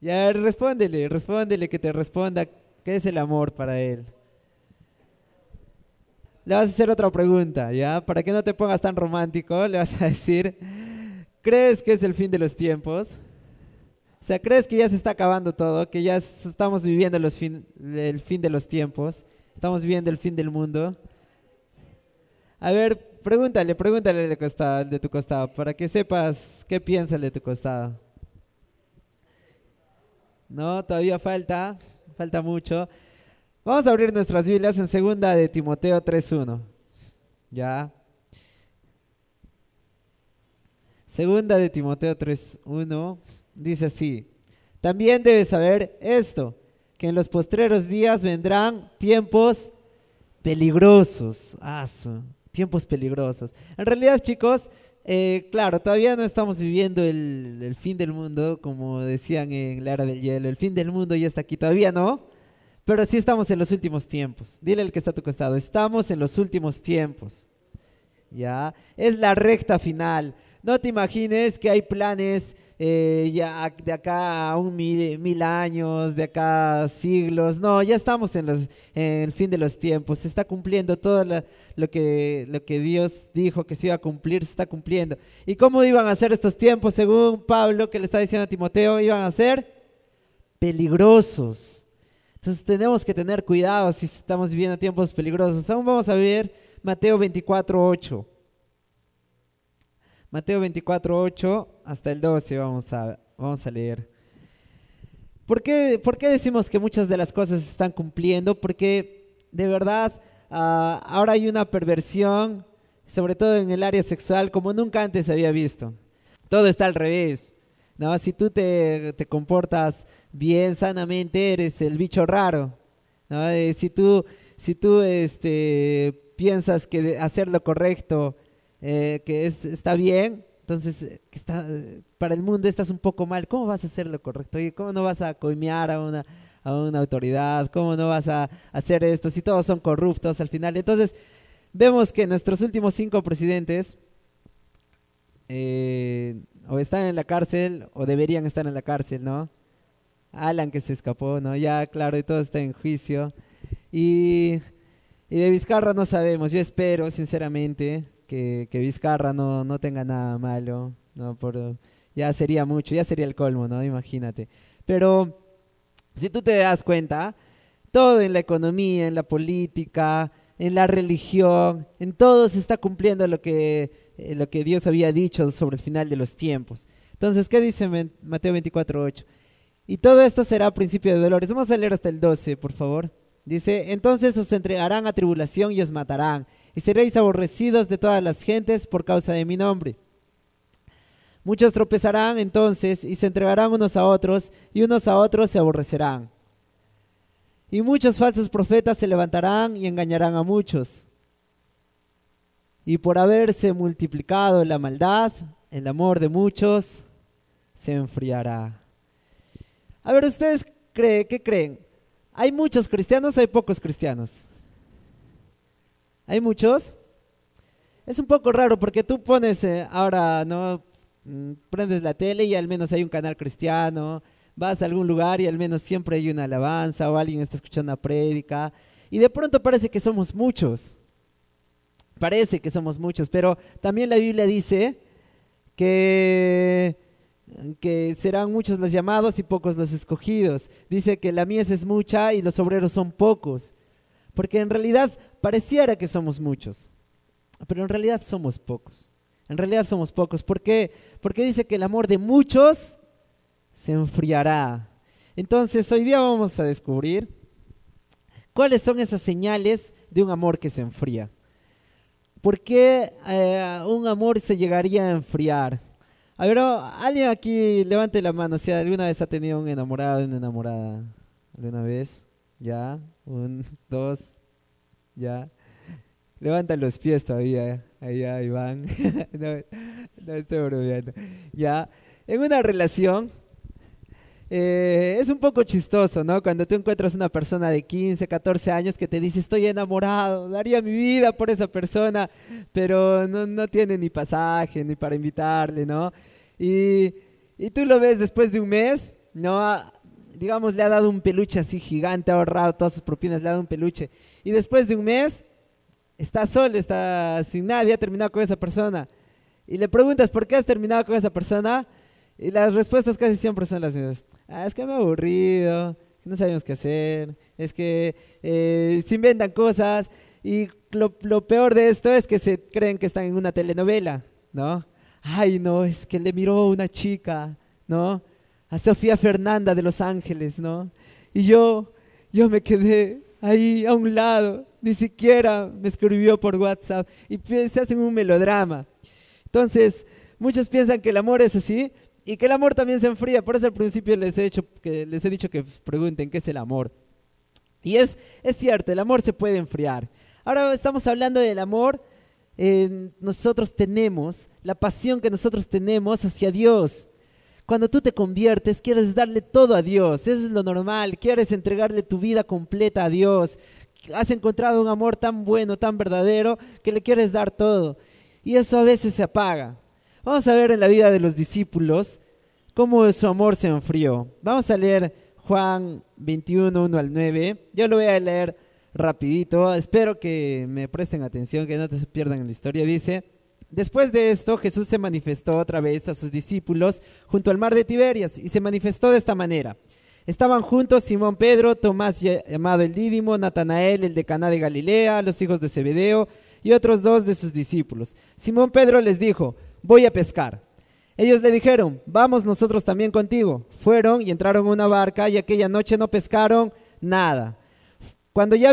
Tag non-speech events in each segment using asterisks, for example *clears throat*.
Ya, respóndele, respóndele que te responda qué es el amor para él. Le vas a hacer otra pregunta, ¿ya? Para que no te pongas tan romántico, le vas a decir, ¿crees que es el fin de los tiempos? O sea, ¿crees que ya se está acabando todo? Que ya estamos viviendo el fin de los tiempos, estamos viviendo el fin del mundo. A ver, pregúntale, pregúntale de, de tu costado, para que sepas qué piensa el de tu costado. No, todavía falta, falta mucho. Vamos a abrir nuestras Biblias en segunda de Timoteo 3.1. ¿Ya? Segunda de Timoteo 3.1 dice así. También debes saber esto, que en los postreros días vendrán tiempos peligrosos. Ah, tiempos peligrosos. En realidad, chicos, eh, claro, todavía no estamos viviendo el, el, fin del mundo, como decían en la era del hielo. El fin del mundo ya está aquí, todavía no. Pero sí estamos en los últimos tiempos. Dile al que está a tu costado, estamos en los últimos tiempos. ¿Ya? Es la recta final. No te imagines que hay planes eh, ya de acá a un mil, años, de acá siglos. No, ya estamos en, los, el fin de los tiempos. Se está cumpliendo todo lo, que, lo que Dios dijo que se iba a cumplir, se está cumpliendo. ¿Y cómo iban a ser estos tiempos? Según Pablo, que le está diciendo a Timoteo, iban a ser peligrosos. Entonces tenemos que tener cuidado si estamos viviendo tiempos peligrosos. Aún vamos a ver Mateo 24, 8. Mateo 24, 8 hasta el 12 vamos a, vamos a leer. ¿Por qué, ¿Por qué decimos que muchas de las cosas se están cumpliendo? Porque de verdad ah, ahora hay una perversión, sobre todo en el área sexual, como nunca antes se había visto. Todo está al revés. ¿no? Si tú te, te comportas bien, sanamente, eres el bicho raro. ¿no? Eh, si tú, si tú este, piensas que hacer lo correcto eh, que es, está bien, entonces eh, está, para el mundo estás un poco mal, ¿cómo vas a hacer lo correcto? ¿Cómo no vas a coimear a una, autoridad? ¿Cómo no vas a hacer esto si todos son corruptos al final? Entonces, vemos que nuestros últimos cinco presidentes eh, o están en la cárcel o deberían estar en la cárcel, ¿no? Alan que se escapó, ¿no? Ya, claro, y todo está en juicio. Y, y de Vizcarra no sabemos, yo espero, sinceramente, que, Vizcarra no, no, tenga nada malo, ¿no? Por, ya sería mucho, ya sería el colmo, ¿no? Imagínate. Pero si tú te das cuenta, todo en la economía, en la política, en la religión, en todo se está cumpliendo lo que, eh, lo que Dios había dicho sobre el final de los tiempos. Entonces, ¿qué dice Mateo 24.8? Y todo esto será principio de dolores. Vamos a leer hasta el 12, por favor. Dice, entonces os entregarán a tribulación y os matarán y seréis aborrecidos de todas las gentes por causa de mi nombre. Muchos tropezarán entonces y se entregarán unos a otros y unos a otros se aborrecerán. Y muchos falsos profetas se levantarán y engañarán a muchos. Y por haberse multiplicado la maldad, el amor de muchos se enfriará. A ver, ¿ustedes creen, qué creen? ¿Hay muchos cristianos o hay pocos cristianos? ¿Hay muchos? Es un poco raro porque tú pones eh, ahora, ¿no? Mm, prendes la tele y al menos hay un canal cristiano, vas a algún lugar y al menos siempre hay una alabanza o alguien está escuchando una prédica y de pronto parece que somos muchos. Parece que somos muchos, pero también la Biblia dice que, que serán muchos los llamados y pocos los escogidos. Dice que la mies es mucha y los obreros son pocos. Porque en realidad pareciera que somos muchos, pero en realidad somos pocos. En realidad somos pocos. ¿Por qué? Porque dice que el amor de muchos se enfriará. Entonces hoy día vamos a descubrir cuáles son esas señales de un amor que se enfría. ¿Por qué eh, un amor se llegaría a enfriar? A ver, alguien aquí levante la mano si alguna vez ha tenido un enamorado una enamorada. ¿Alguna vez? ¿Ya? Un, *laughs* dos, ya. Levanta los pies todavía. Allá, Iván. *laughs* no, no estoy bromeando. Ya. En una relación, eh, es un poco chistoso, ¿no? Cuando tú encuentras una persona de 15, 14 años que te dice, estoy enamorado, daría mi vida por esa persona, pero no, no tiene ni pasaje ni para invitarle, ¿no? Y, y tú lo ves después de un mes no, digamos, le ha dado un peluche así gigante, ha ahorrado todas sus propinas, le ha dado un peluche. Y después de un mes, está solo, está sin nadie, ha terminado con esa persona. Y le preguntas, ¿por qué has terminado con esa persona? Y las respuestas casi siempre son las mismas. Ah, es que me ha aburrido, no sabemos qué hacer, es que eh, se inventan cosas. Y lo, lo peor de esto es que se creen que están en una telenovela, ¿no? Ay, no, es que le miró una chica, ¿no? A Sofía Fernanda de Los Ángeles, ¿no? Y yo, yo me quedé ahí a un lado, ni siquiera me escribió por WhatsApp y se hacen un melodrama. Entonces, muchos piensan que el amor es así y que el amor también se enfría. Por eso al principio les he, hecho, que, les he dicho que pregunten qué es el amor. Y es, es cierto, el amor se puede enfriar. Ahora estamos hablando del amor. Eh, nosotros tenemos, la pasión que nosotros tenemos hacia Dios. Cuando tú te conviertes, quieres darle todo a Dios. Eso es lo normal. Quieres entregarle tu vida completa a Dios. Has encontrado un amor tan bueno, tan verdadero, que le quieres dar todo. Y eso a veces se apaga. Vamos a ver en la vida de los discípulos cómo su amor se enfrió. Vamos a leer Juan 21, 1 al 9. Yo lo voy a leer rapidito. Espero que me presten atención, que no te pierdan la historia. Dice, Después de esto, Jesús se manifestó otra vez a sus discípulos junto al mar de Tiberias y se manifestó de esta manera. Estaban juntos Simón Pedro, Tomás llamado el Dídimo, Natanael, el de Caná de Galilea, los hijos de Zebedeo y otros dos de sus discípulos. Simón Pedro les dijo, voy a pescar. Ellos le dijeron, vamos nosotros también contigo. Fueron y entraron en una barca y aquella noche no pescaron nada. Cuando ya,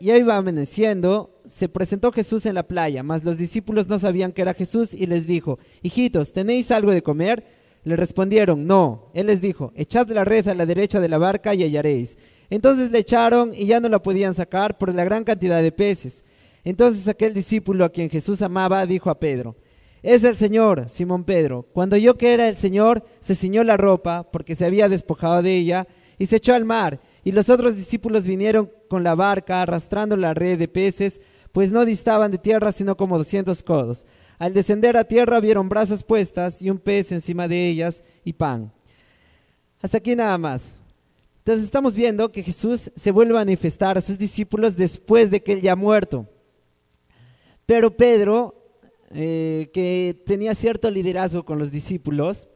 iba amaneciendo, se presentó Jesús en la playa, mas los discípulos no sabían que era Jesús y les dijo, hijitos, ¿tenéis algo de comer? Le respondieron, no. Él les dijo, echad la red a la derecha de la barca y hallaréis. Entonces le echaron y ya no la podían sacar por la gran cantidad de peces. Entonces aquel discípulo a quien Jesús amaba dijo a Pedro, es el Señor, Simón Pedro. Cuando yo que era el Señor, se ciñó la ropa porque se había despojado de ella y se echó al mar. Y los otros discípulos vinieron con la barca arrastrando la red de peces pues no distaban de tierra sino como doscientos codos. Al descender a tierra vieron brasas puestas y un pez encima de ellas y pan. Hasta aquí nada más. Entonces estamos viendo que Jesús se vuelve a manifestar a sus discípulos después de que él ya ha muerto. Pero Pedro, eh, que tenía cierto liderazgo con los discípulos,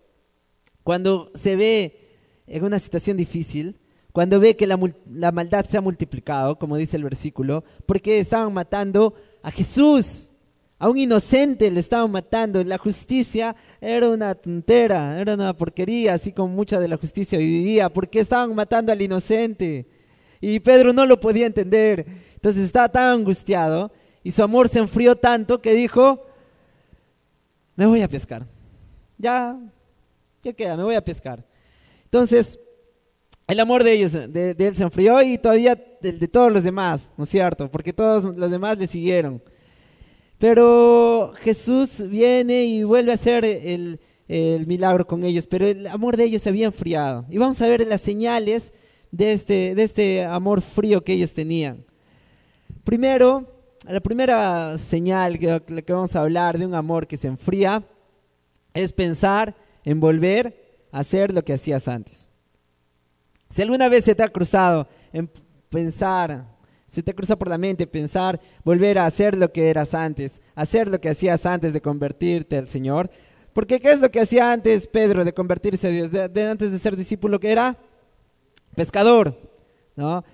cuando se ve en una situación difícil, cuando ve que la, maldad se ha multiplicado, como dice el versículo, porque estaban matando a Jesús, a un inocente le estaban matando. La justicia era una tontera, era una porquería, así como mucha de la justicia hoy día, porque estaban matando al inocente. Y Pedro no lo podía entender, entonces estaba tan angustiado y su amor se enfrió tanto que dijo, me voy a pescar. Ya, ¿qué queda? Me voy a pescar. Entonces, el amor de ellos, de, él se enfrió y todavía de, todos los demás, ¿no es cierto? Porque todos los demás le siguieron. Pero Jesús viene y vuelve a hacer el, milagro con ellos, pero el amor de ellos se había enfriado. Y vamos a ver las señales de este, de este amor frío que ellos tenían. Primero, la primera señal que, que vamos a hablar de un amor que se enfría es pensar en volver a hacer lo que hacías antes. Si alguna vez se te ha cruzado en pensar, se te cruza por la mente pensar, volver a hacer lo que eras antes, hacer lo que hacías antes de convertirte al Señor. Porque ¿qué es lo que hacía antes Pedro de convertirse a Dios? Antes de ser discípulo, que era? Pescador, ¿no?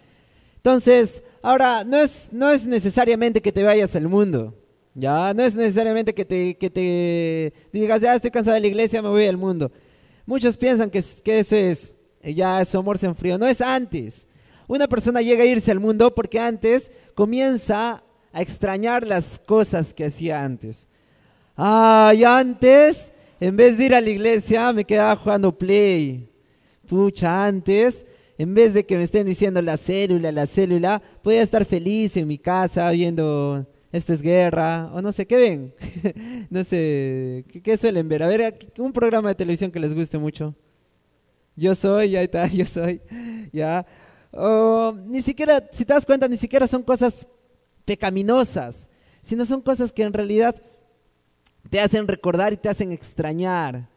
Entonces, ahora, no es, no es necesariamente que te vayas al mundo, ¿ya? No es necesariamente que te, que te digas, ya estoy cansado de la iglesia, me voy al mundo. Muchos piensan que, que eso es ya su amor se enfrió. No es antes. Una persona llega a irse al mundo porque antes comienza a extrañar las cosas que hacía antes. Ay, antes, en vez de ir a la iglesia, me quedaba jugando play. Pucha, antes, en vez de que me estén diciendo la célula, la célula, podía estar feliz en mi casa viendo esta es guerra, o no sé, ¿qué ven? *laughs* no sé, ¿qué, suelen ver? A ver, un programa de televisión que les guste mucho. *laughs* Yo soy, ya está, yo soy, ya. ni siquiera, si te das cuenta, ni siquiera son cosas pecaminosas, sino son cosas que en realidad te hacen recordar y te hacen extrañar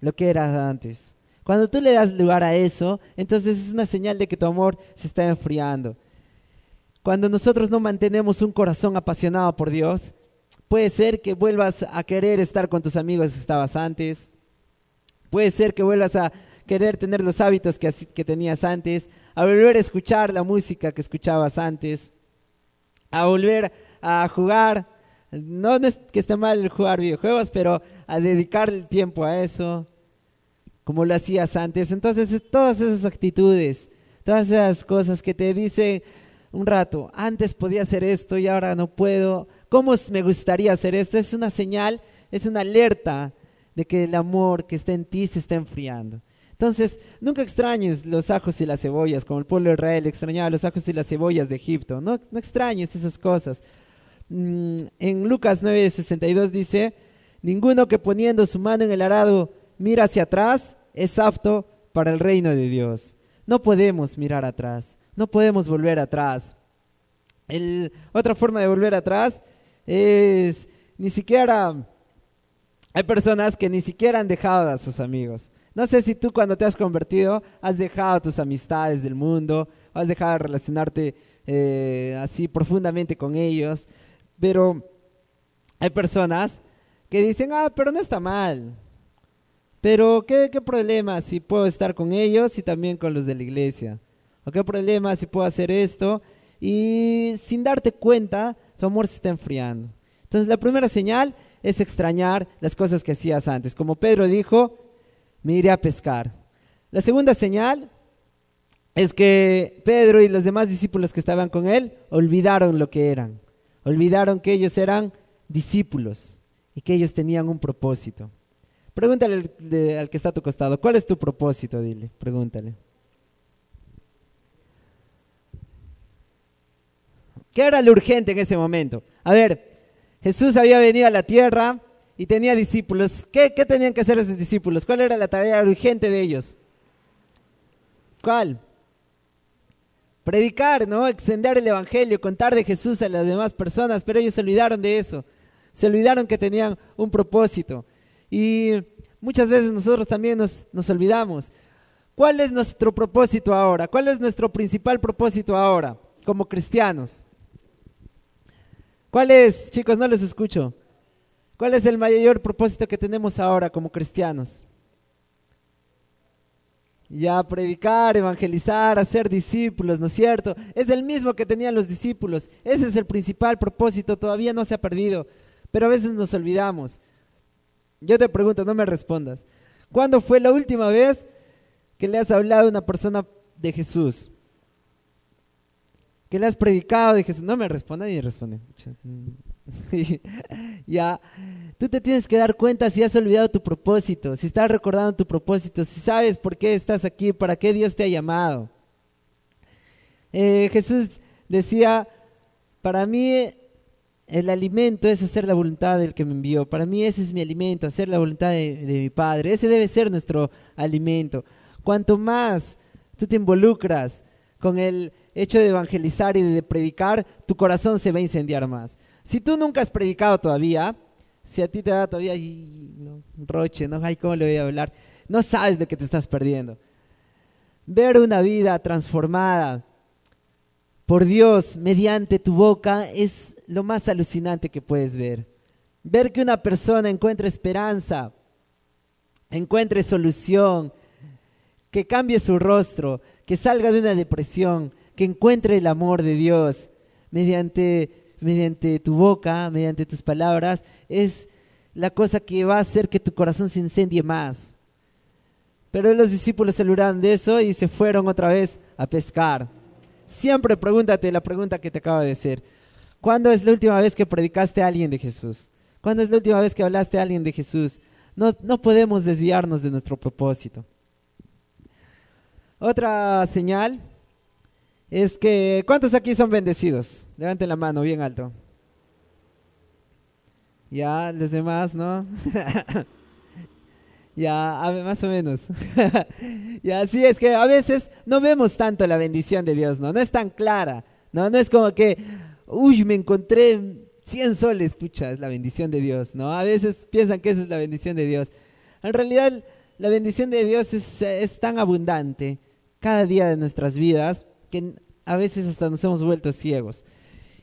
lo que era antes. Cuando tú le das lugar a eso, entonces es una señal de que tu amor se está enfriando. Cuando nosotros no mantenemos un corazón apasionado por Dios, puede ser que vuelvas a querer estar con tus amigos que estabas antes. Puede ser que vuelvas a querer tener los hábitos que, que tenías antes, a volver a escuchar la música que escuchabas antes, a volver a jugar. No es que esté mal jugar videojuegos, pero a dedicar el tiempo a eso, como lo hacías antes. Entonces, todas esas actitudes, todas esas cosas que te dicen un rato, antes podía hacer esto y ahora no puedo, ¿cómo me gustaría hacer esto? Es una señal, es una alerta de que el amor que está en ti se está enfriando. Entonces, nunca extrañes los ajos y las cebollas, como el pueblo de Israel extrañaba los ajos y las cebollas de Egipto. No, extrañes esas cosas. Mm, en Lucas 9:62 dice, ninguno que poniendo su mano en el arado mira hacia atrás es apto para el reino de Dios. No podemos mirar atrás, no podemos volver atrás. otra forma de volver atrás es ni siquiera hay personas que ni siquiera han dejado a sus amigos. No sé si tú cuando te has convertido has dejado tus amistades del mundo, has dejado de relacionarte eh, así profundamente con ellos, pero hay personas que dicen, ah, pero no está mal. Pero ¿qué, qué problema si puedo estar con ellos y también con los de la iglesia? ¿O qué problema si puedo hacer esto? Y sin darte cuenta, tu amor se está enfriando. Entonces la primera señal es extrañar las cosas que hacías antes. Como Pedro dijo, me iré a pescar. La segunda señal es que Pedro y los demás discípulos que estaban con él olvidaron lo que eran. Olvidaron que ellos eran discípulos y que ellos tenían un propósito. Pregúntale al, al que está a tu costado, ¿cuál es tu propósito? Dile, pregúntale. ¿Qué era lo urgente en ese momento? A ver, Jesús había venido a la tierra y tenía discípulos. ¿Qué, tenían que hacer esos discípulos? ¿Cuál era la tarea urgente de ellos? ¿Cuál? Predicar, ¿no? Extender el Evangelio, contar de Jesús a las demás personas, pero ellos se olvidaron de eso. Se olvidaron que tenían un propósito. Y muchas veces nosotros también nos, nos olvidamos. ¿Cuál es nuestro propósito ahora? ¿Cuál es nuestro principal propósito ahora como cristianos? ¿Cuál es, chicos? No les escucho. ¿Cuál es el mayor propósito que tenemos ahora como cristianos? Ya predicar, evangelizar, hacer discípulos, ¿no es cierto? Es el mismo que tenían los discípulos. Ese es el principal propósito, todavía no se ha perdido, pero a veces nos olvidamos. Yo te pregunto, no me respondas. ¿Cuándo fue la última vez que le has hablado a una persona de Jesús? que le has predicado, dije, no me responde y responde. *laughs* ya, tú te tienes que dar cuenta si has olvidado tu propósito, si estás recordando tu propósito, si sabes por qué estás aquí, para qué Dios te ha llamado. Eh, Jesús decía, para mí el alimento es hacer la voluntad del que me envió. Para mí ese es mi alimento, hacer la voluntad de, de, mi Padre. Ese debe ser nuestro alimento. Cuanto más tú te involucras con el hecho de evangelizar y de predicar, tu corazón se va a incendiar más. Si tú nunca has predicado todavía, si a ti te da todavía no, roche, ¿no? Ay, ¿cómo le voy a hablar? No sabes de qué te estás perdiendo. Ver una vida transformada por Dios mediante tu boca es lo más alucinante que puedes ver. Ver que una persona encuentre esperanza, encuentre solución, que cambie su rostro, que salga de una depresión, que encuentre el amor de Dios mediante, mediante tu boca, mediante tus palabras, es la cosa que va a hacer que tu corazón se incendie más. Pero los discípulos se olvidaron de eso y se fueron otra vez a pescar. Siempre pregúntate la pregunta que te acabo de decir. ¿Cuándo es la última vez que predicaste a alguien de Jesús? ¿Cuándo es la última vez que hablaste a alguien de Jesús? No, no podemos desviarnos de nuestro propósito. Otra señal es que, ¿cuántos aquí son bendecidos? Levanten la mano bien alto. Ya, los demás, ¿no? *laughs* ya, más o menos. *laughs* ya, sí, es que a veces no vemos tanto la bendición de Dios, ¿no? No es tan clara, ¿no? No es como que, uy, me encontré 100 soles, pucha, es la bendición de Dios, ¿no? A veces piensan que eso es la bendición de Dios. En realidad, la bendición de Dios es, es tan abundante cada día de nuestras vidas que a veces hasta nos hemos vuelto ciegos.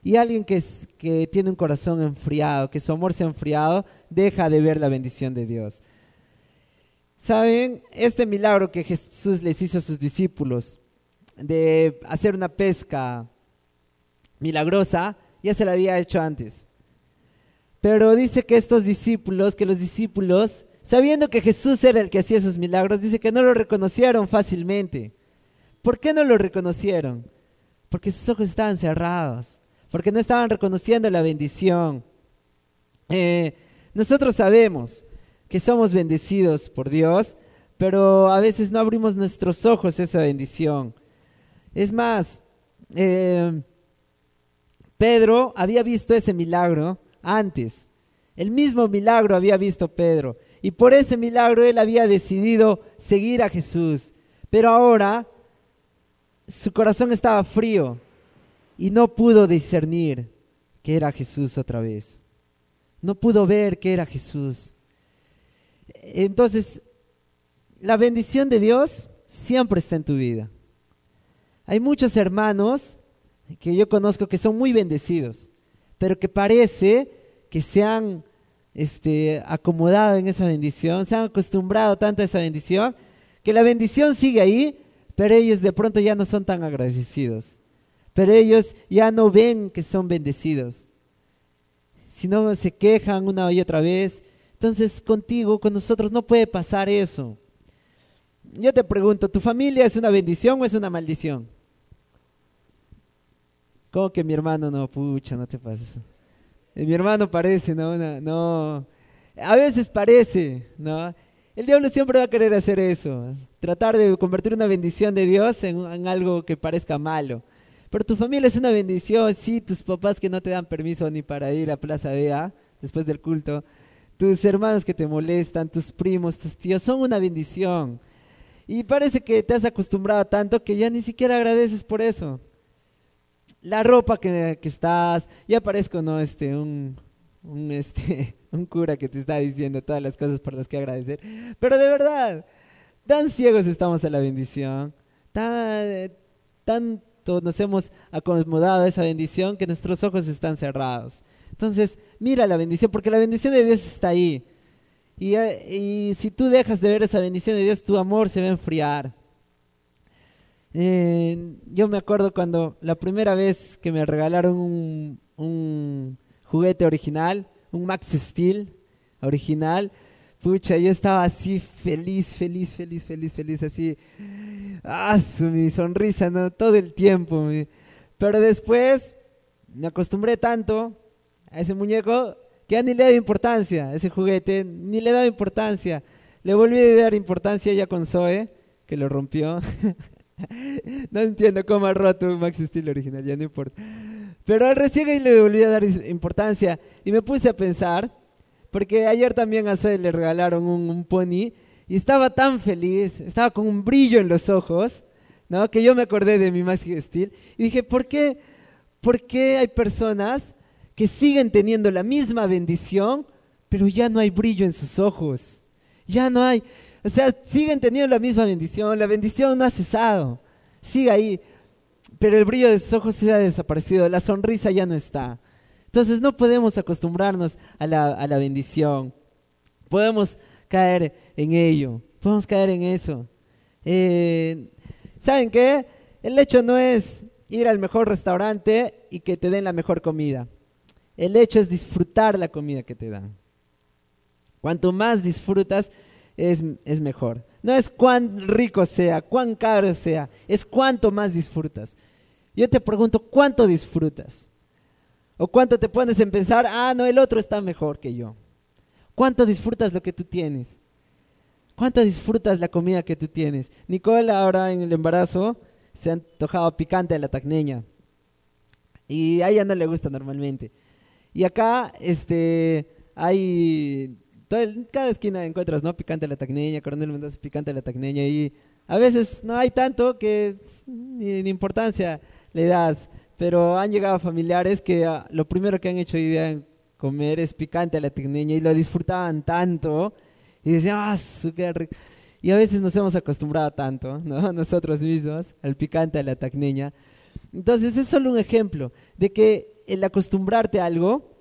Y alguien que, tiene un corazón enfriado, que su amor se ha enfriado, deja de ver la bendición de Dios. ¿Saben? Este milagro que Jesús les hizo a sus discípulos de hacer una pesca milagrosa, ya se lo había hecho antes. Pero dice que estos discípulos, que los discípulos, sabiendo que Jesús era el que hacía esos milagros, dice que no lo reconocieron fácilmente. ¿Por qué no lo reconocieron? Porque sus ojos estaban cerrados, porque no estaban reconociendo la bendición. Eh, nosotros sabemos que somos bendecidos por Dios, pero a veces no abrimos nuestros ojos a esa bendición. Es más, eh, Pedro había visto ese milagro antes. El mismo milagro había visto Pedro. Y por ese milagro él había decidido seguir a Jesús. Pero ahora su corazón estaba frío y no pudo discernir que era Jesús otra vez. No pudo ver que era Jesús. Entonces, la bendición de Dios siempre está en tu vida. Hay muchos hermanos que yo conozco que son muy bendecidos, pero que parece que se han este, acomodado en esa bendición, se han acostumbrado tanto a esa bendición, que la bendición sigue ahí, pero ellos de pronto ya no son tan agradecidos. Pero ellos ya no ven que son bendecidos, sino se quejan una y otra vez. Entonces contigo, con nosotros no puede pasar eso. Yo te pregunto, ¿tu familia es una bendición o es una maldición? ¿Cómo que mi hermano no? Pucha, no te pases. Mi hermano parece, ¿no? no. A veces parece, ¿no? El diablo siempre va a querer hacer eso, tratar de convertir una bendición de Dios en, algo que parezca malo. Pero tu familia es una bendición, sí, tus papás que no te dan permiso ni para ir a Plaza Vea después del culto, tus hermanos que te molestan, tus primos, tus tíos, son una bendición. Y parece que te has acostumbrado tanto que ya ni siquiera agradeces por eso la ropa que, estás, ya parezco, ¿no? Este, un, un, este, un cura que te está diciendo todas las cosas por las que agradecer. Pero de verdad, tan ciegos estamos a la bendición, tan, tanto nos hemos acomodado a esa bendición que nuestros ojos están cerrados. Entonces, mira la bendición, porque la bendición de Dios está ahí. Y, y si tú dejas de ver esa bendición de Dios, tu amor se va a enfriar. Yo me acuerdo cuando la primera vez que me regalaron un, juguete original, un Max Steel original, pucha, yo estaba así feliz, feliz, feliz, feliz, feliz, así, ah, mi sonrisa, ¿no? Todo el tiempo. Pero después me acostumbré tanto a ese muñeco que ya ni le daba importancia a ese juguete, ni le daba importancia. Le volví a dar importancia ya con Zoe, que lo rompió. *laughs* no entiendo cómo ha roto un Max Steel original, ya no importa. Pero recién le volví a dar importancia y me puse a pensar, porque ayer también a Zoe le regalaron un, pony y estaba tan feliz, estaba con un brillo en los ojos, ¿no? que yo me acordé de mi Max Steel y dije, ¿por qué, ¿por qué hay personas que siguen teniendo la misma bendición, pero ya no hay brillo en sus ojos? Ya no hay, o sea, siguen teniendo la misma bendición, la bendición no ha cesado, sigue ahí, pero el brillo de sus ojos se ha desaparecido, la sonrisa ya no está. Entonces no podemos acostumbrarnos a la, bendición, podemos caer en ello, podemos caer en eso. Eh, ¿Saben qué? El hecho no es ir al mejor restaurante y que te den la mejor comida. El hecho es disfrutar la comida que te dan. Cuanto más disfrutas, es, mejor. No es cuán rico sea, cuán caro sea, es cuánto más disfrutas. Yo te pregunto, ¿cuánto disfrutas? ¿O cuánto te pones en pensar, ah, no, el otro está mejor que yo? ¿Cuánto disfrutas lo que tú tienes? ¿Cuánto disfrutas la comida que tú tienes? Nicole ahora en el embarazo se ha antojado picante a la tacneña. Y a ella no le gusta normalmente. Y acá este, hay en cada esquina encuentras, ¿no? Picante la tacneña, Coronel Mendoza, picante la tacneña. Y a veces no hay tanto que ni, importancia le das. Pero han llegado familiares que ah, lo primero que han hecho hoy día comer es picante a la tacneña y lo disfrutaban tanto. Y decían, ah, qué rico. Y a veces nos hemos acostumbrado tanto, ¿no? *laughs* Nosotros mismos, al picante, a la tacneña. Entonces es solo un ejemplo de que el acostumbrarte a algo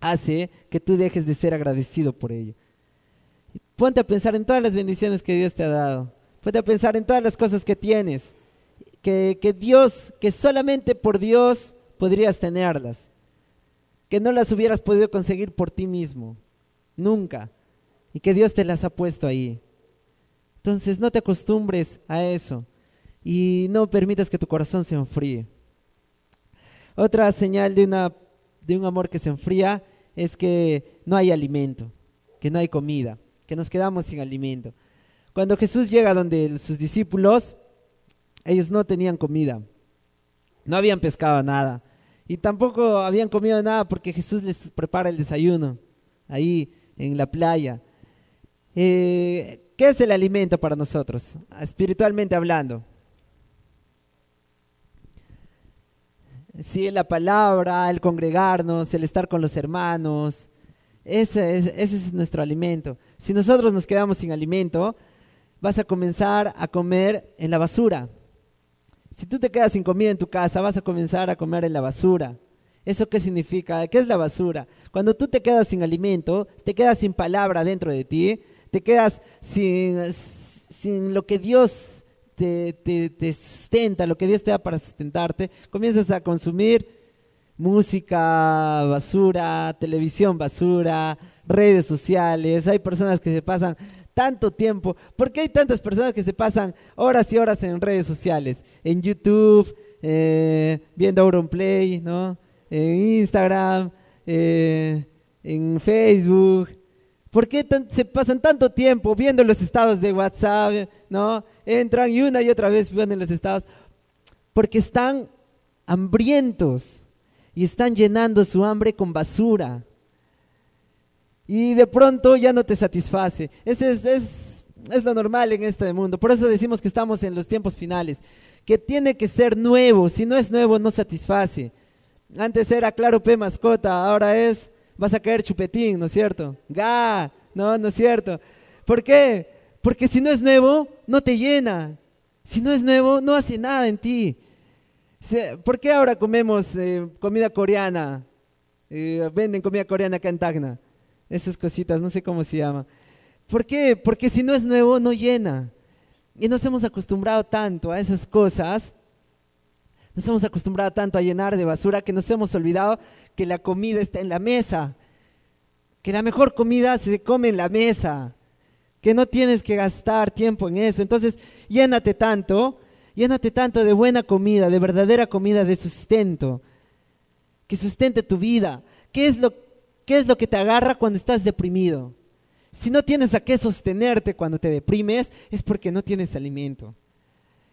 hace que tú dejes de ser agradecido por ello. Ponte a pensar en todas las bendiciones que Dios te ha dado. Ponte a pensar en todas las cosas que tienes. Que, que Dios, que solamente por Dios podrías tenerlas. Que no las hubieras podido conseguir por ti mismo. Nunca. Y que Dios te las ha puesto ahí. Entonces no te acostumbres a eso. Y no permitas que tu corazón se enfríe. Otra señal de, una, de un amor que se enfría es que no hay alimento, que no hay comida que nos quedamos sin alimento. Cuando Jesús llega donde sus discípulos, ellos no tenían comida, no habían pescado nada y tampoco habían comido nada porque Jesús les prepara el desayuno ahí en la playa. Eh, ¿Qué es el alimento para nosotros, espiritualmente hablando? Sí, la palabra, el congregarnos, el estar con los hermanos, ese es, nuestro alimento. Si nosotros nos quedamos sin alimento, vas a comenzar a comer en la basura. Si tú te quedas sin comida en tu casa, vas a comenzar a comer en la basura. ¿Eso qué significa? ¿Qué es la basura? Cuando tú te quedas sin alimento, te quedas sin palabra dentro de ti, te quedas sin, sin lo que Dios te, te, sustenta, lo que Dios te da para sustentarte, comienzas a consumir música basura, televisión basura, redes sociales, hay personas que se pasan tanto tiempo, ¿por qué hay tantas personas que se pasan horas y horas en redes sociales? En YouTube, eh, viendo Auronplay, ¿no? En Instagram, eh, en Facebook. ¿Por qué se pasan tanto tiempo viendo los estados de WhatsApp, ¿no? Entran y una y otra vez ven los estados. Porque están hambrientos y están llenando su hambre con basura. Y de pronto ya no te satisface. Ese es, es, es lo normal en este mundo. Por eso decimos que estamos en los tiempos finales. Que tiene que ser nuevo. Si no es nuevo, no satisface. Antes era claro P mascota, ahora es vas a caer chupetín, ¿no es cierto? Ga, no, no es cierto. ¿Por qué? Porque si no es nuevo, no te llena. Si no es nuevo, no hace nada en ti. ¿Por qué ahora comemos eh, comida coreana? Eh, venden comida coreana acá en Tacna. Esas cositas, no sé cómo se llama. ¿Por qué? Porque si no es nuevo, no llena. Y nos hemos acostumbrado tanto a esas cosas, nos hemos acostumbrado tanto a llenar de basura que nos hemos olvidado que la comida está en la mesa, que la mejor comida se come en la mesa, que no tienes que gastar tiempo en eso. Entonces, llénate tanto Llénate tanto de buena comida, de verdadera comida, de sustento, que sustente tu vida. ¿Qué es lo, qué es lo que te agarra cuando estás deprimido? Si no tienes a qué sostenerte cuando te deprimes, es porque no tienes alimento.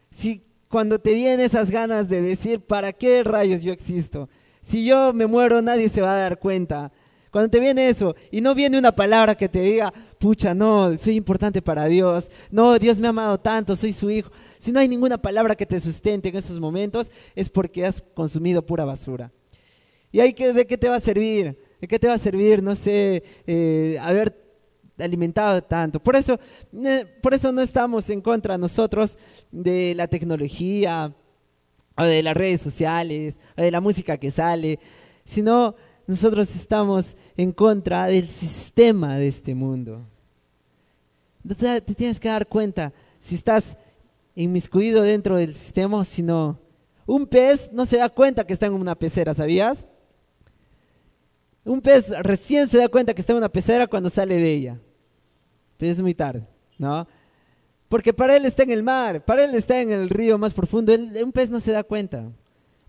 Si cuando te vienen esas ganas de decir, ¿para qué rayos yo existo? Si yo me muero, nadie se va a dar cuenta. Cuando te viene eso y no viene una palabra que te diga, pucha, no, soy importante para Dios, no, Dios me ha amado tanto, soy su hijo. Si no hay ninguna palabra que te sustente en esos momentos, es porque has consumido pura basura. ¿Y que, de qué te va a servir? ¿De qué te va a servir, no sé, eh, haber alimentado tanto? Por eso, eh, por eso no estamos en contra nosotros de la tecnología, o de las redes sociales, o de la música que sale, sino nosotros estamos en contra del sistema de este mundo. Te, tienes que dar cuenta si estás inmiscuido dentro del sistema o si no. Un pez no se da cuenta que está en una pecera, ¿sabías? Un pez recién se da cuenta que está en una pecera cuando sale de ella. Pero es muy tarde, ¿no? Porque para él está en el mar, para él está en el río más profundo. un pez no se da cuenta.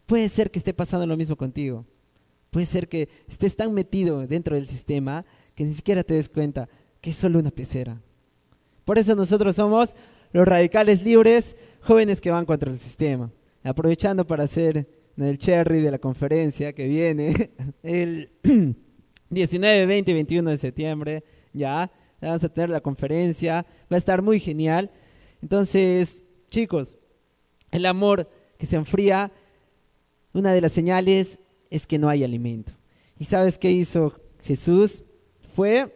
Puede ser que esté pasando lo mismo contigo. Puede ser que estés tan metido dentro del sistema que ni siquiera te des cuenta que es solo una pecera. Por eso nosotros somos los radicales libres, jóvenes que van contra el sistema. Aprovechando para hacer el cherry de la conferencia que viene *laughs* el *clears throat* 19, 20 y 21 de septiembre, ya, vamos a tener la conferencia, va a estar muy genial. Entonces, chicos, el amor que se enfría, una de las señales es que no hay alimento. ¿Y sabes qué hizo Jesús? Fue,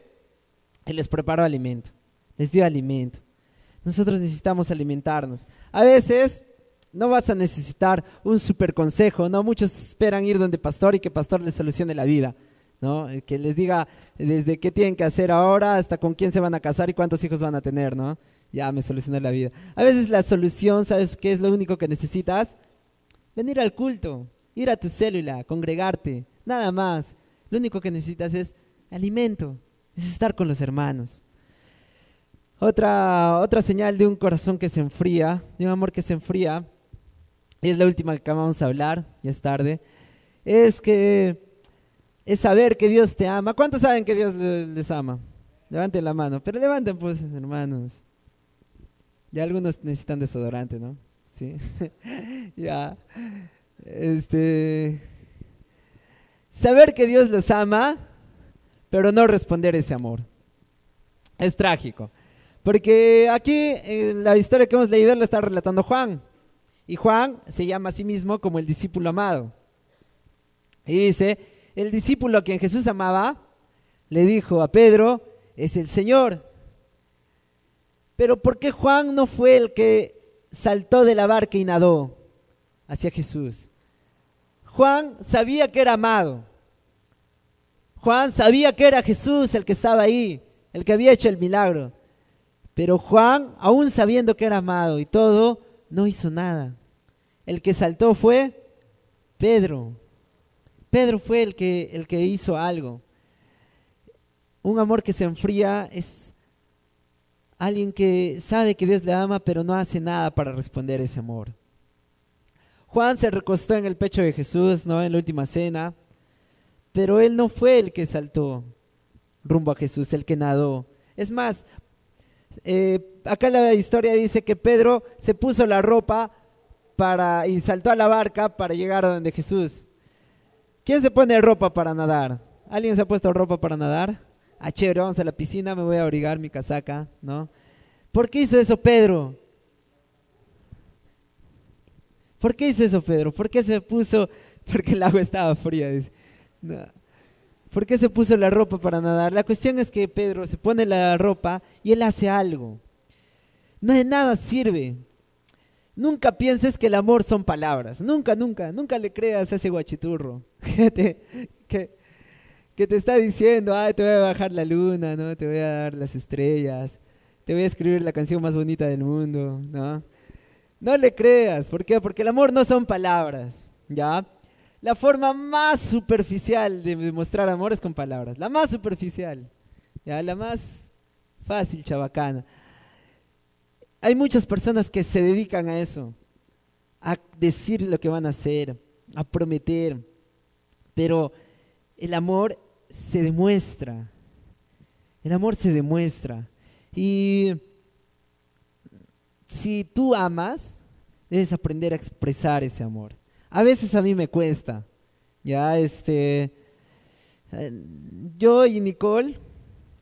Él les preparó alimento, les dio alimento. Nosotros necesitamos alimentarnos. A veces no vas a necesitar un super consejo, ¿no? Muchos esperan ir donde pastor y que pastor les solucione la vida, ¿no? Que les diga desde qué tienen que hacer ahora hasta con quién se van a casar y cuántos hijos van a tener, ¿no? Ya me solucioné la vida. A veces la solución, ¿sabes qué es lo único que necesitas? Venir al culto, ir a tu célula, congregarte, nada más. Lo único que necesitas es alimento, es estar con los hermanos. Otra, otra señal de un corazón que se enfría, de un amor que se enfría, y es la última que vamos a hablar, ya es tarde, es que es saber que Dios te ama. ¿Cuántos saben que Dios les ama? Levanten la mano, pero levanten pues, hermanos. Ya algunos necesitan desodorante, ¿no? Sí. *laughs* ya. Este saber que Dios los ama, pero no responder ese amor. Es trágico. Porque aquí en la historia que hemos leído la está relatando Juan. Y Juan se llama a sí mismo como el discípulo amado. Y dice, el discípulo a quien Jesús amaba, le dijo a Pedro, es el Señor. Pero ¿por qué Juan no fue el que saltó de la barca y nadó hacia Jesús? Juan sabía que era amado. Juan sabía que era Jesús el que estaba ahí, el que había hecho el milagro. Pero Juan, aún sabiendo que era amado y todo, no hizo nada. El que saltó fue Pedro. Pedro fue el que, el que hizo algo. Un amor que se enfría es alguien que sabe que Dios le ama, pero no hace nada para responder ese amor. Juan se recostó en el pecho de Jesús, ¿no? En la última cena, pero él no fue el que saltó rumbo a Jesús, el que nadó. Es más, eh, acá la historia dice que Pedro se puso la ropa para, y saltó a la barca para llegar a donde Jesús. ¿Quién se pone ropa para nadar? ¿Alguien se ha puesto ropa para nadar? Ah, chévere, vamos a la piscina, me voy a abrigar mi casaca, ¿no? ¿Por qué hizo eso Pedro? ¿Por qué hizo eso Pedro? ¿Por qué se puso? Porque el agua estaba fría. ¿Por qué se puso la ropa para nadar? La cuestión es que Pedro se pone la ropa y él hace algo. No de nada sirve Nunca pienses que el amor son palabras. Nunca, nunca, nunca le creas a ese guachiturro *laughs* que te, que, te está diciendo, ay, te voy a bajar la luna, ¿no? Te voy a dar las estrellas, te voy a escribir la canción más bonita del mundo, ¿no? No le creas, ¿por qué? Porque el amor no son palabras, ¿ya? La forma más superficial de demostrar amor es con palabras, la más superficial, ¿ya? La más fácil, chabacana. Hay muchas personas que se dedican a eso, a decir lo que van a hacer, a prometer, pero el amor se demuestra, el amor se demuestra. Y si tú amas, debes aprender a expresar ese amor. A veces a mí me cuesta, ya este, yo y Nicole,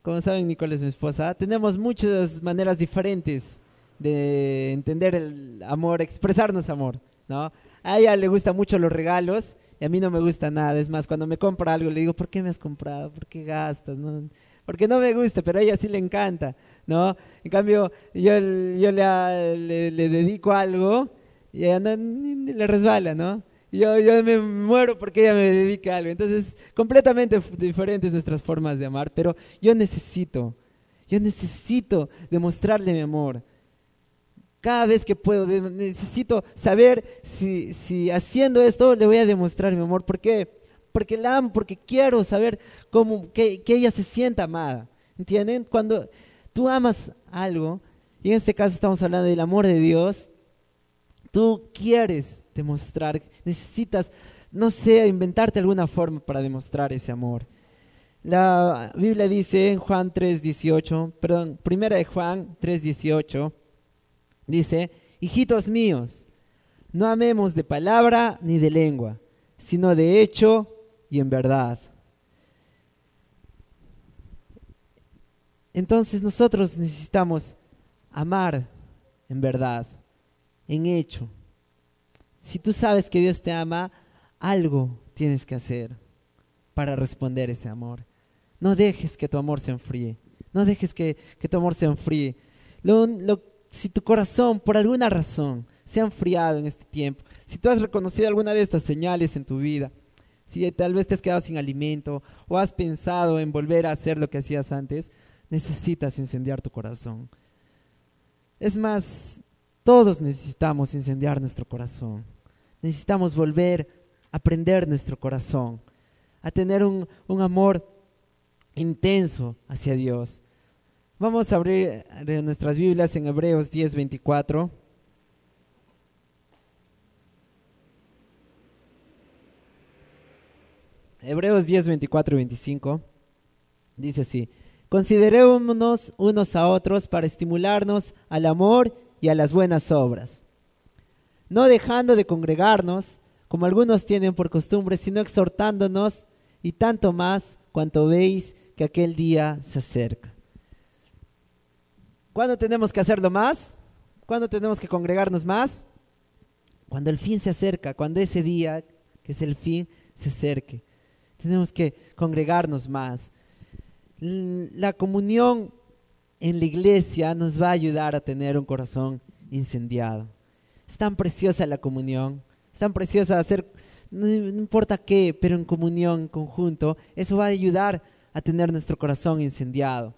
como saben, Nicole es mi esposa, tenemos muchas maneras diferentes de entender el amor, expresarnos amor, ¿no? A ella le gustan mucho los regalos y a mí no me gusta nada. Es más, cuando me compra algo le digo, ¿por qué me has comprado? ¿Por qué gastas? ¿No? Porque no me gusta, pero a ella sí le encanta, ¿no? En cambio, yo, yo le, le, dedico algo y ella no, le resbala, ¿no? Yo, yo me muero porque ella me dedica algo. Entonces, completamente diferentes nuestras formas de amar, pero yo necesito, yo necesito demostrarle mi amor cada vez que puedo. Necesito saber si, haciendo esto le voy a demostrar mi amor. ¿Por qué? Porque la amo, porque quiero saber cómo, que, ella se sienta amada. ¿Entienden? Cuando tú amas algo, y en este caso estamos hablando del amor de Dios, tú quieres demostrar, necesitas, no sé, inventarte alguna forma para demostrar ese amor. La Biblia dice en Juan 3:18, perdón, primera de Juan 3:18, Dice, hijitos míos, no amemos de palabra ni de lengua, sino de hecho y en verdad. Entonces nosotros necesitamos amar en verdad, en hecho. Si tú sabes que Dios te ama, algo tienes que hacer para responder ese amor. No dejes que tu amor se enfríe. No dejes que, tu amor se enfríe. Si tu corazón por alguna razón se ha enfriado en este tiempo, si tú has reconocido alguna de estas señales en tu vida, si tal vez te has quedado sin alimento o has pensado en volver a hacer lo que hacías antes, necesitas incendiar tu corazón. Es más, todos necesitamos incendiar nuestro corazón. Necesitamos volver a prender nuestro corazón, a tener un, un amor intenso hacia Dios. Vamos a abrir nuestras Biblias en Hebreos 10, 24. Hebreos 10, 24 y 25. Dice así, considerémonos unos a otros para estimularnos al amor y a las buenas obras, no dejando de congregarnos, como algunos tienen por costumbre, sino exhortándonos y tanto más cuanto veis que aquel día se acerca. ¿Cuándo tenemos que hacerlo más? ¿Cuándo tenemos que congregarnos más? Cuando el fin se acerca, cuando ese día, que es el fin, se acerque. Tenemos que congregarnos más. La comunión en la iglesia nos va a ayudar a tener un corazón incendiado. Es tan preciosa la comunión, es tan preciosa hacer, no, importa qué, pero en comunión, en conjunto, eso va a ayudar a tener nuestro corazón incendiado.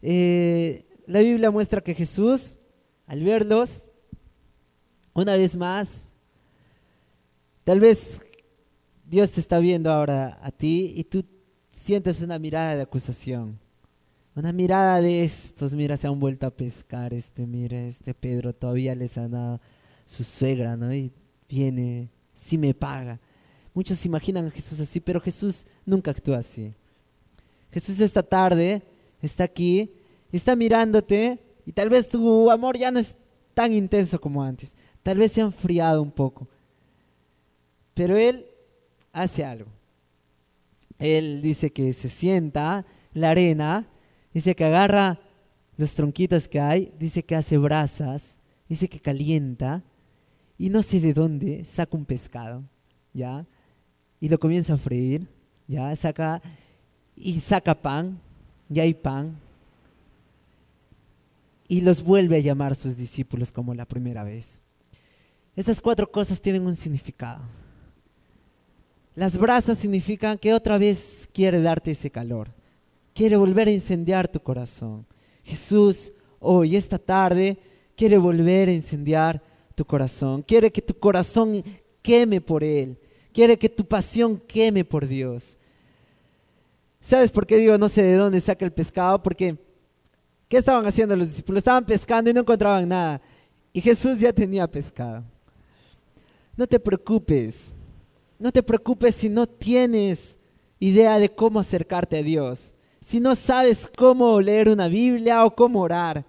Eh, la Biblia muestra que Jesús, al verlos, una vez más, tal vez Dios te está viendo ahora a ti y tú sientes una mirada de acusación. Una mirada de estos, mira, se han vuelto a pescar, este, mira, este Pedro todavía les ha dado su suegra, ¿no? Y viene, sí me paga. Muchos imaginan a Jesús así, pero Jesús nunca actúa así. Jesús esta tarde está aquí, está mirándote y tal vez tu amor ya no es tan intenso como antes. Tal vez se ha enfriado un poco. Pero Él hace algo. Él dice que se sienta en la arena, dice que agarra los tronquitos que hay, dice que hace brasas, dice que calienta y no sé de dónde saca un pescado, ¿ya? Y lo comienza a freír, ¿ya? Saca y saca pan, ya hay pan. Y los vuelve a llamar sus discípulos como la primera vez. Estas cuatro cosas tienen un significado. Las brasas significan que otra vez quiere darte ese calor, quiere volver a incendiar tu corazón. Jesús hoy, esta tarde, quiere volver a incendiar tu corazón, quiere que tu corazón queme por Él, quiere que tu pasión queme por Dios. ¿Sabes por qué digo no sé de dónde saca el pescado? Porque, ¿qué estaban haciendo los discípulos? Estaban pescando y no encontraban nada. Y Jesús ya tenía pescado. No te preocupes no te preocupes si no tienes idea de cómo acercarte a Dios, si no sabes cómo leer una Biblia o cómo orar.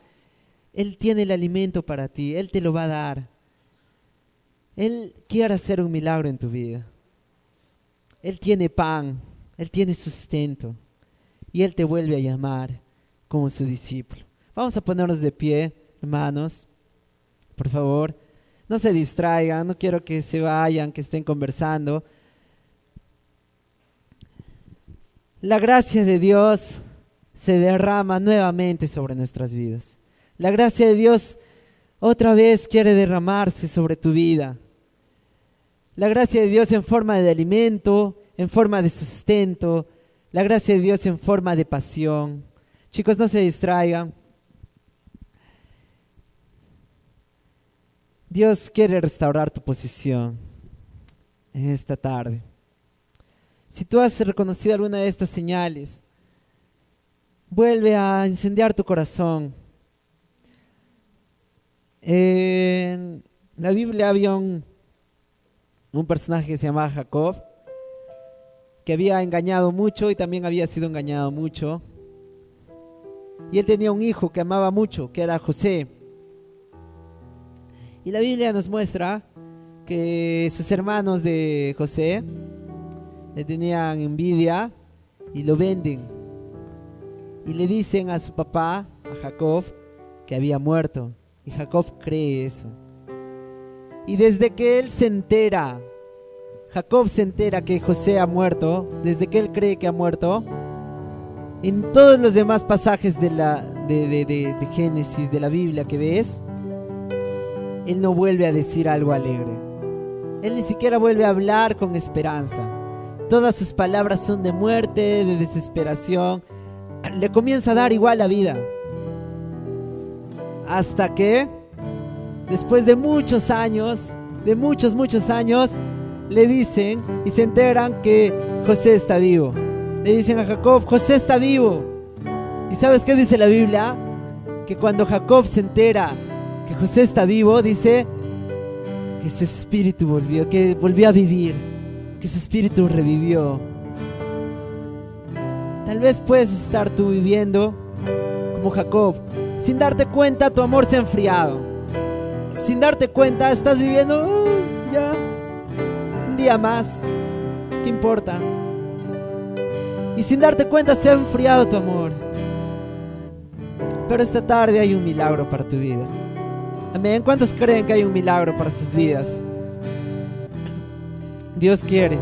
Él tiene el alimento para ti, Él te lo va a dar. Él quiere hacer un milagro en tu vida. Él tiene pan, Él tiene sustento y Él te vuelve a llamar como su discípulo. Vamos a ponernos de pie, hermanos, por favor. No se distraigan, no quiero que se vayan, que estén conversando. La gracia de Dios se derrama nuevamente sobre nuestras vidas. La gracia de Dios otra vez quiere derramarse sobre tu vida. La gracia de Dios en forma de alimento, en forma de sustento. La gracia de Dios en forma de pasión. Chicos, no se distraigan. Dios quiere restaurar tu posición esta tarde. Si tú has reconocido alguna de estas señales, vuelve a incendiar tu corazón. En la Biblia había un, un personaje que se llamaba Jacob, que había engañado mucho y también había sido engañado mucho. Y él tenía un hijo que amaba mucho, que era José. Y la Biblia nos muestra que sus hermanos de José le tenían envidia y lo venden. Y le dicen a su papá, a Jacob, que había muerto. Y Jacob cree eso. Y desde que él se entera, Jacob se entera que José ha muerto, desde que él cree que ha muerto, en todos los demás pasajes de la, de, de, de, de Génesis, de la Biblia que ves, Él no vuelve a decir algo alegre. Él ni siquiera vuelve a hablar con esperanza. Todas sus palabras son de muerte, de desesperación. Le comienza a dar igual la vida. Hasta que, después de muchos años, de muchos, muchos años, le dicen y se enteran que José está vivo. Le dicen a Jacob, José está vivo. ¿Y sabes qué dice la Biblia? Que cuando Jacob se entera José está vivo, dice que su espíritu volvió, que volvió a vivir, que su espíritu revivió. Tal vez puedes estar tú viviendo como Jacob, sin darte cuenta tu amor se ha enfriado. Sin darte cuenta estás viviendo uh, ya un día más. ¿Qué importa? Y sin darte cuenta se ha enfriado tu amor. Pero esta tarde hay un milagro para tu vida. ¿Cuántos creen que hay un milagro para sus vidas? Dios quiere